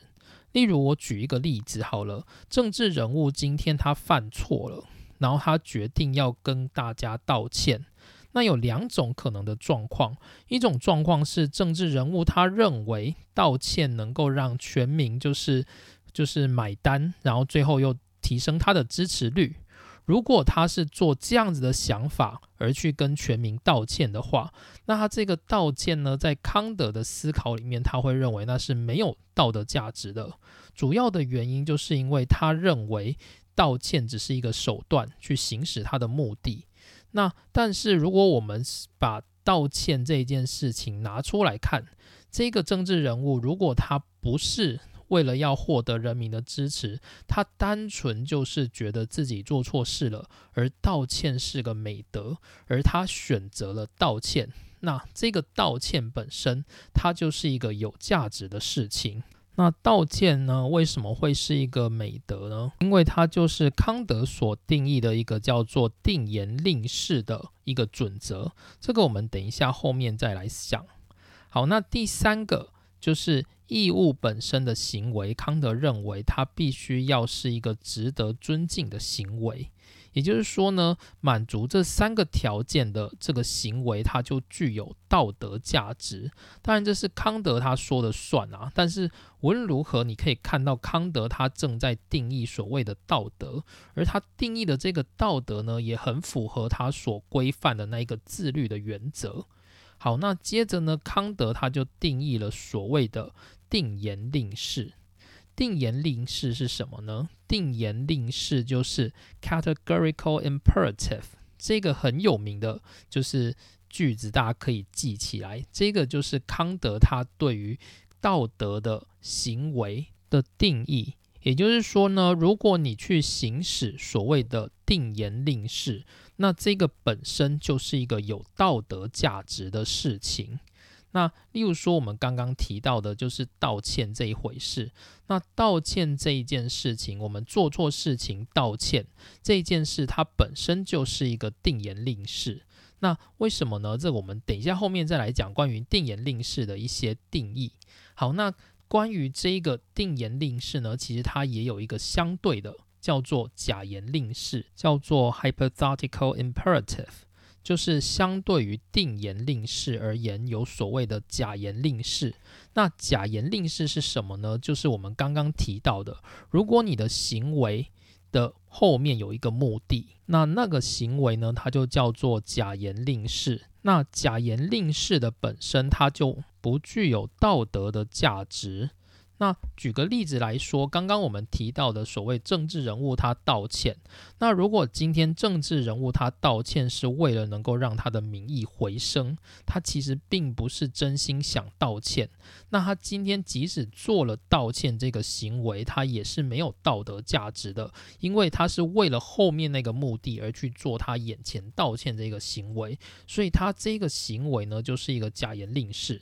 例如，我举一个例子好了，政治人物今天他犯错了。然后他决定要跟大家道歉。那有两种可能的状况，一种状况是政治人物他认为道歉能够让全民就是就是买单，然后最后又提升他的支持率。如果他是做这样子的想法而去跟全民道歉的话，那他这个道歉呢，在康德的思考里面，他会认为那是没有道德价值的。主要的原因就是因为他认为。道歉只是一个手段，去行使他的目的。那但是如果我们把道歉这件事情拿出来看，这个政治人物如果他不是为了要获得人民的支持，他单纯就是觉得自己做错事了，而道歉是个美德，而他选择了道歉，那这个道歉本身，它就是一个有价值的事情。那道歉呢？为什么会是一个美德呢？因为它就是康德所定义的一个叫做定言令式的一个准则。这个我们等一下后面再来想。好，那第三个就是义务本身的行为，康德认为它必须要是一个值得尊敬的行为。也就是说呢，满足这三个条件的这个行为，它就具有道德价值。当然，这是康德他说的算啊。但是无论如何，你可以看到康德他正在定义所谓的道德，而他定义的这个道德呢，也很符合他所规范的那一个自律的原则。好，那接着呢，康德他就定义了所谓的定言令式。定言令式是什么呢？定言令式就是 categorical imperative，这个很有名的，就是句子，大家可以记起来。这个就是康德他对于道德的行为的定义。也就是说呢，如果你去行使所谓的定言令式，那这个本身就是一个有道德价值的事情。那例如说，我们刚刚提到的就是道歉这一回事。那道歉这一件事情，我们做错事情道歉这一件事，它本身就是一个定言令式。那为什么呢？这我们等一下后面再来讲关于定言令式的一些定义。好，那关于这个定言令式呢，其实它也有一个相对的，叫做假言令式，叫做 hypothetical imperative。就是相对于定言令式而言，有所谓的假言令式。那假言令式是什么呢？就是我们刚刚提到的，如果你的行为的后面有一个目的，那那个行为呢，它就叫做假言令式。那假言令式的本身，它就不具有道德的价值。那举个例子来说，刚刚我们提到的所谓政治人物他道歉，那如果今天政治人物他道歉是为了能够让他的民意回升，他其实并不是真心想道歉。那他今天即使做了道歉这个行为，他也是没有道德价值的，因为他是为了后面那个目的而去做他眼前道歉这个行为，所以他这个行为呢就是一个假言令式。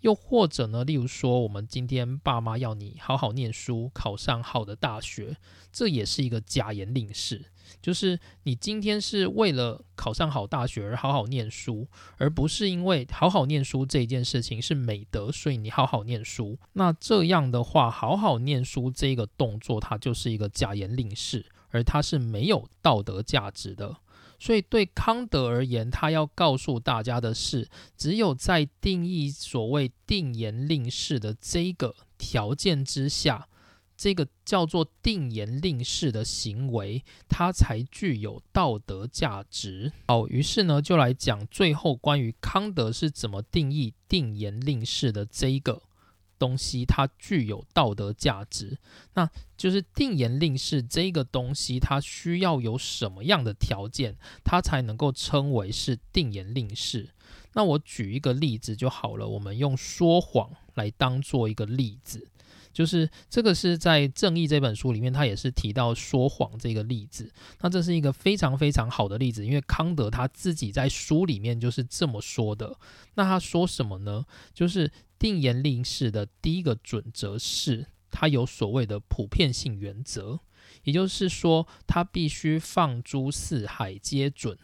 又或者呢，例如说，我们今天爸妈要你好好念书，考上好的大学，这也是一个假言令式，就是你今天是为了考上好大学而好好念书，而不是因为好好念书这件事情是美德，所以你好好念书。那这样的话，好好念书这个动作，它就是一个假言令式，而它是没有道德价值的。所以对康德而言，他要告诉大家的是，只有在定义所谓定言令式的这个条件之下，这个叫做定言令式的行为，它才具有道德价值。好，于是呢，就来讲最后关于康德是怎么定义定言令式的这一个。东西它具有道德价值，那就是定言令式这个东西，它需要有什么样的条件，它才能够称为是定言令式？那我举一个例子就好了，我们用说谎来当做一个例子，就是这个是在《正义》这本书里面，他也是提到说谎这个例子。那这是一个非常非常好的例子，因为康德他自己在书里面就是这么说的。那他说什么呢？就是定言令式的第一个准则是，它有所谓的普遍性原则，也就是说，它必须放诸四海皆准。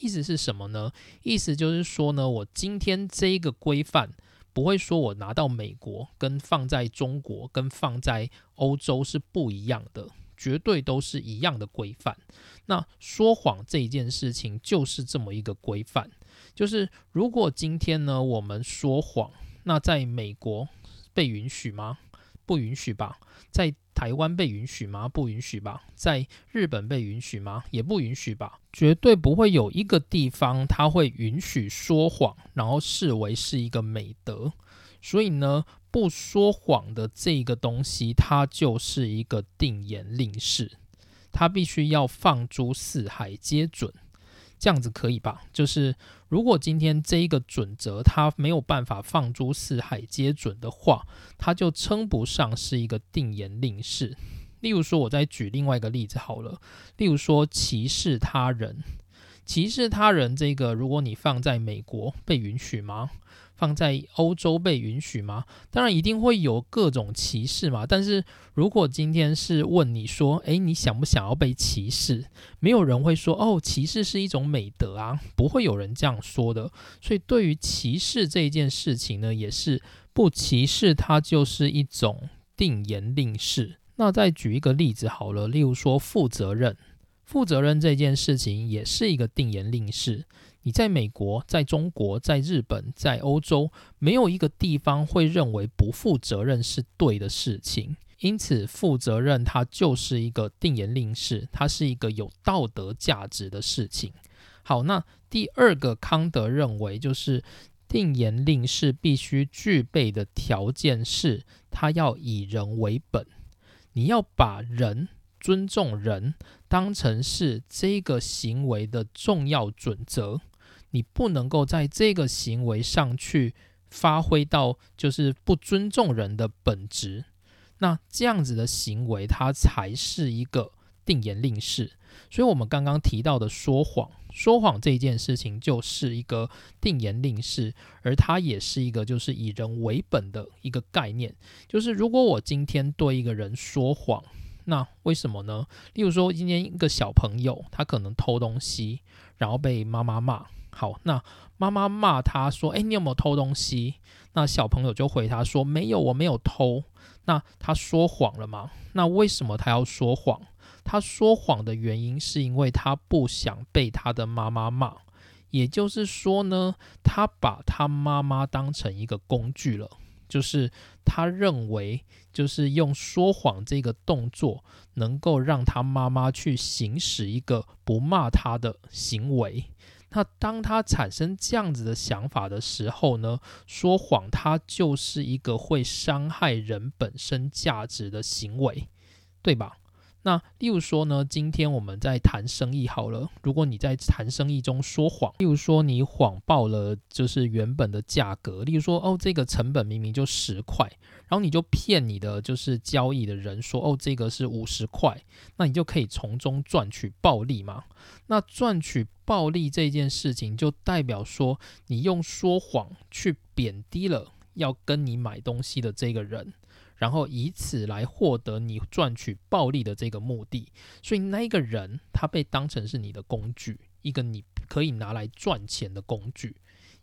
意思是什么呢？意思就是说呢，我今天这一个规范不会说我拿到美国跟放在中国跟放在欧洲是不一样的，绝对都是一样的规范。那说谎这一件事情就是这么一个规范，就是如果今天呢我们说谎。那在美国被允许吗？不允许吧。在台湾被允许吗？不允许吧。在日本被允许吗？也不允许吧。绝对不会有一个地方它会允许说谎，然后视为是一个美德。所以呢，不说谎的这个东西，它就是一个定言令式，它必须要放诸四海皆准。这样子可以吧？就是如果今天这一个准则它没有办法放诸四海皆准的话，它就称不上是一个定言令式。例如说，我再举另外一个例子好了。例如说，歧视他人，歧视他人这个，如果你放在美国被允许吗？放在欧洲被允许吗？当然一定会有各种歧视嘛。但是如果今天是问你说，诶，你想不想要被歧视？没有人会说，哦，歧视是一种美德啊，不会有人这样说的。所以对于歧视这一件事情呢，也是不歧视，它就是一种定言令式。那再举一个例子好了，例如说负责任，负责任这件事情也是一个定言令式。你在美国、在中国、在日本、在欧洲，没有一个地方会认为不负责任是对的事情。因此，负责任它就是一个定言令式，它是一个有道德价值的事情。好，那第二个康德认为，就是定言令式必须具备的条件是，它要以人为本，你要把人。尊重人当成是这个行为的重要准则。你不能够在这个行为上去发挥到就是不尊重人的本质，那这样子的行为它才是一个定言令式。所以，我们刚刚提到的说谎，说谎这件事情就是一个定言令式，而它也是一个就是以人为本的一个概念。就是如果我今天对一个人说谎，那为什么呢？例如说，今天一个小朋友他可能偷东西，然后被妈妈骂。好，那妈妈骂他说：“哎，你有没有偷东西？”那小朋友就回他说：“没有，我没有偷。”那他说谎了吗？那为什么他要说谎？他说谎的原因是因为他不想被他的妈妈骂，也就是说呢，他把他妈妈当成一个工具了，就是他认为，就是用说谎这个动作，能够让他妈妈去行使一个不骂他的行为。那当他产生这样子的想法的时候呢，说谎它就是一个会伤害人本身价值的行为，对吧？那例如说呢，今天我们在谈生意好了，如果你在谈生意中说谎，例如说你谎报了就是原本的价格，例如说哦这个成本明明就十块，然后你就骗你的就是交易的人说哦这个是五十块，那你就可以从中赚取暴利嘛。那赚取暴利这件事情就代表说你用说谎去贬低了要跟你买东西的这个人。然后以此来获得你赚取暴利的这个目的，所以那一个人他被当成是你的工具，一个你可以拿来赚钱的工具。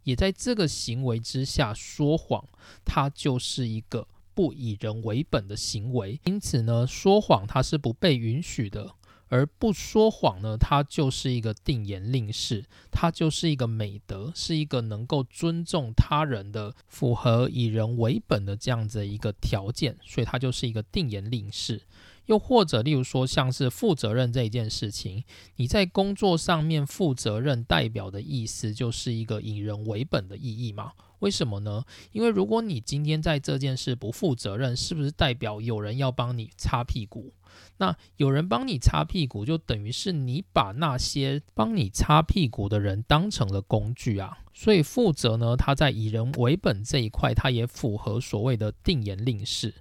也在这个行为之下说谎，他就是一个不以人为本的行为。因此呢，说谎它是不被允许的。而不说谎呢，它就是一个定言令式，它就是一个美德，是一个能够尊重他人的、符合以人为本的这样子一个条件，所以它就是一个定言令式。又或者，例如说，像是负责任这一件事情，你在工作上面负责任，代表的意思就是一个以人为本的意义嘛？为什么呢？因为如果你今天在这件事不负责任，是不是代表有人要帮你擦屁股？那有人帮你擦屁股，就等于是你把那些帮你擦屁股的人当成了工具啊。所以负责呢，他在以人为本这一块，它也符合所谓的定言令式。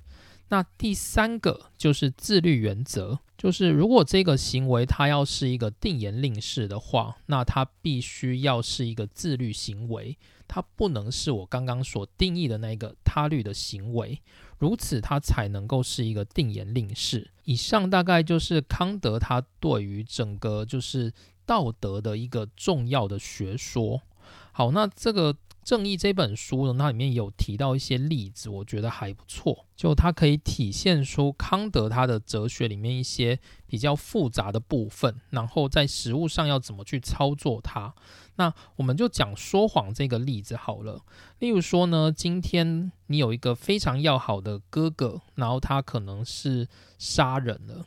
那第三个就是自律原则，就是如果这个行为它要是一个定言令式的话，那它必须要是一个自律行为，它不能是我刚刚所定义的那个他律的行为。如此，它才能够是一个定言令式。以上大概就是康德他对于整个就是道德的一个重要的学说。好，那这个。正义这本书呢，它里面有提到一些例子，我觉得还不错。就它可以体现出康德他的哲学里面一些比较复杂的部分，然后在实物上要怎么去操作它。那我们就讲说谎这个例子好了。例如说呢，今天你有一个非常要好的哥哥，然后他可能是杀人了。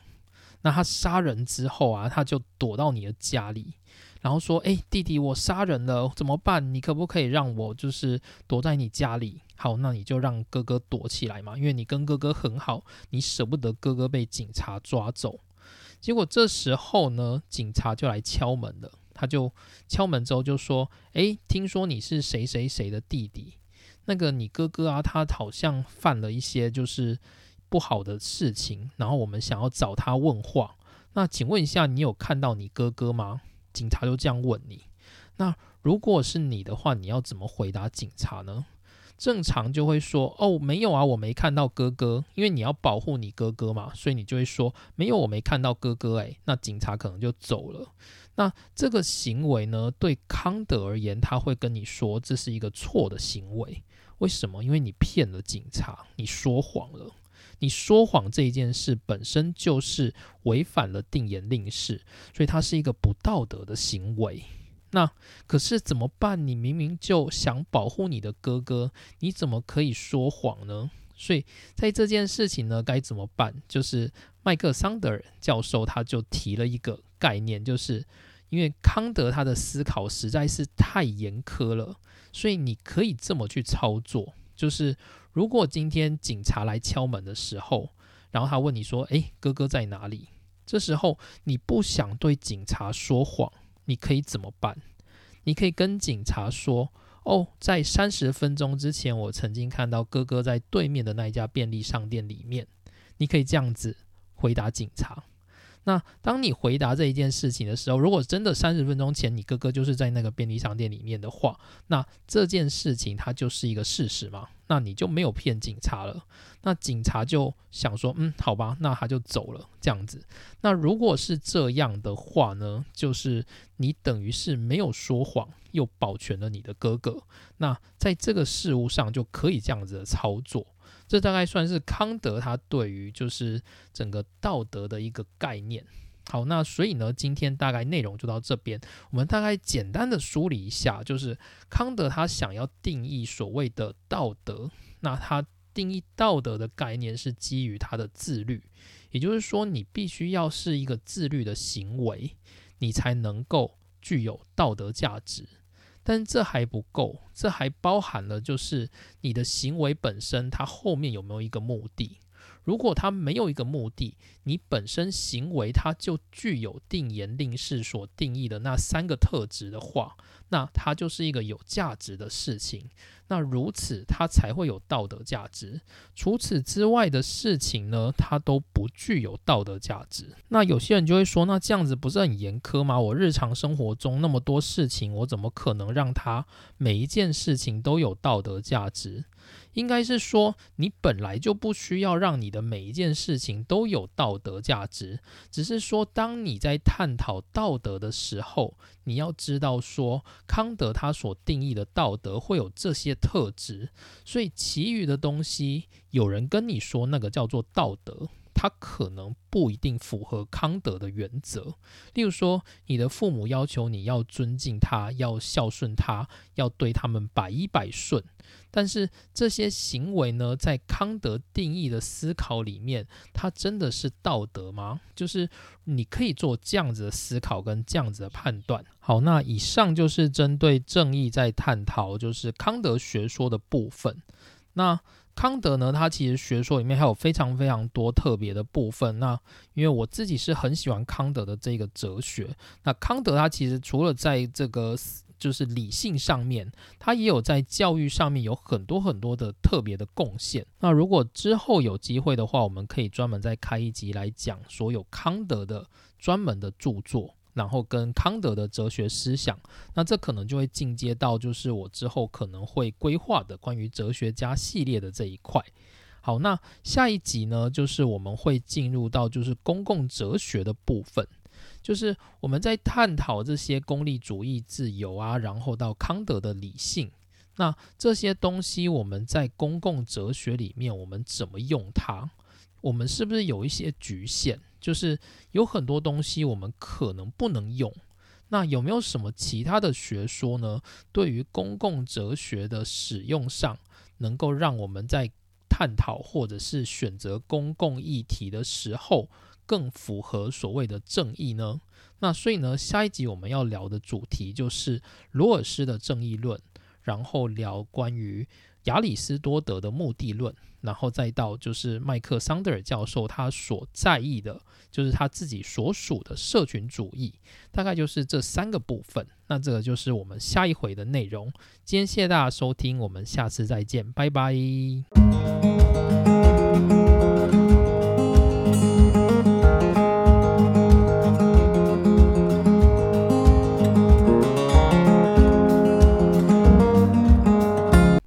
那他杀人之后啊，他就躲到你的家里。然后说：“哎，弟弟，我杀人了，怎么办？你可不可以让我就是躲在你家里？好，那你就让哥哥躲起来嘛，因为你跟哥哥很好，你舍不得哥哥被警察抓走。结果这时候呢，警察就来敲门了。他就敲门之后就说：‘哎，听说你是谁谁谁的弟弟？那个你哥哥啊，他好像犯了一些就是不好的事情，然后我们想要找他问话。那请问一下，你有看到你哥哥吗？’警察就这样问你，那如果是你的话，你要怎么回答警察呢？正常就会说哦，没有啊，我没看到哥哥，因为你要保护你哥哥嘛，所以你就会说没有，我没看到哥哥。诶，那警察可能就走了。那这个行为呢，对康德而言，他会跟你说这是一个错的行为。为什么？因为你骗了警察，你说谎了。你说谎这一件事本身就是违反了定言令式，所以它是一个不道德的行为。那可是怎么办？你明明就想保护你的哥哥，你怎么可以说谎呢？所以在这件事情呢，该怎么办？就是麦克桑德尔教授他就提了一个概念，就是因为康德他的思考实在是太严苛了，所以你可以这么去操作，就是。如果今天警察来敲门的时候，然后他问你说：“诶，哥哥在哪里？”这时候你不想对警察说谎，你可以怎么办？你可以跟警察说：“哦，在三十分钟之前，我曾经看到哥哥在对面的那一家便利商店里面。”你可以这样子回答警察。那当你回答这一件事情的时候，如果真的三十分钟前你哥哥就是在那个便利商店里面的话，那这件事情它就是一个事实嘛？那你就没有骗警察了。那警察就想说，嗯，好吧，那他就走了这样子。那如果是这样的话呢，就是你等于是没有说谎，又保全了你的哥哥。那在这个事物上就可以这样子的操作。这大概算是康德他对于就是整个道德的一个概念。好，那所以呢，今天大概内容就到这边。我们大概简单的梳理一下，就是康德他想要定义所谓的道德。那他定义道德的概念是基于他的自律，也就是说，你必须要是一个自律的行为，你才能够具有道德价值。但这还不够，这还包含了就是你的行为本身，它后面有没有一个目的？如果它没有一个目的，你本身行为它就具有定言令式所定义的那三个特质的话，那它就是一个有价值的事情。那如此，它才会有道德价值。除此之外的事情呢，它都不具有道德价值。那有些人就会说，那这样子不是很严苛吗？我日常生活中那么多事情，我怎么可能让它每一件事情都有道德价值？应该是说，你本来就不需要让你的每一件事情都有道德价值，只是说，当你在探讨道德的时候，你要知道说，康德他所定义的道德会有这些特质，所以其余的东西，有人跟你说那个叫做道德。他可能不一定符合康德的原则，例如说，你的父母要求你要尊敬他，要孝顺他，要对他们百依百顺，但是这些行为呢，在康德定义的思考里面，它真的是道德吗？就是你可以做这样子的思考跟这样子的判断。好，那以上就是针对正义在探讨，就是康德学说的部分。那康德呢，他其实学说里面还有非常非常多特别的部分。那因为我自己是很喜欢康德的这个哲学。那康德他其实除了在这个就是理性上面，他也有在教育上面有很多很多的特别的贡献。那如果之后有机会的话，我们可以专门再开一集来讲所有康德的专门的著作。然后跟康德的哲学思想，那这可能就会进阶到就是我之后可能会规划的关于哲学家系列的这一块。好，那下一集呢，就是我们会进入到就是公共哲学的部分，就是我们在探讨这些功利主义、自由啊，然后到康德的理性，那这些东西我们在公共哲学里面我们怎么用它？我们是不是有一些局限？就是有很多东西我们可能不能用，那有没有什么其他的学说呢？对于公共哲学的使用上，能够让我们在探讨或者是选择公共议题的时候，更符合所谓的正义呢？那所以呢，下一集我们要聊的主题就是罗尔斯的正义论，然后聊关于。亚里士多德的目的论，然后再到就是麦克桑德尔教授他所在意的，就是他自己所属的社群主义，大概就是这三个部分。那这个就是我们下一回的内容。今天谢谢大家收听，我们下次再见，拜拜。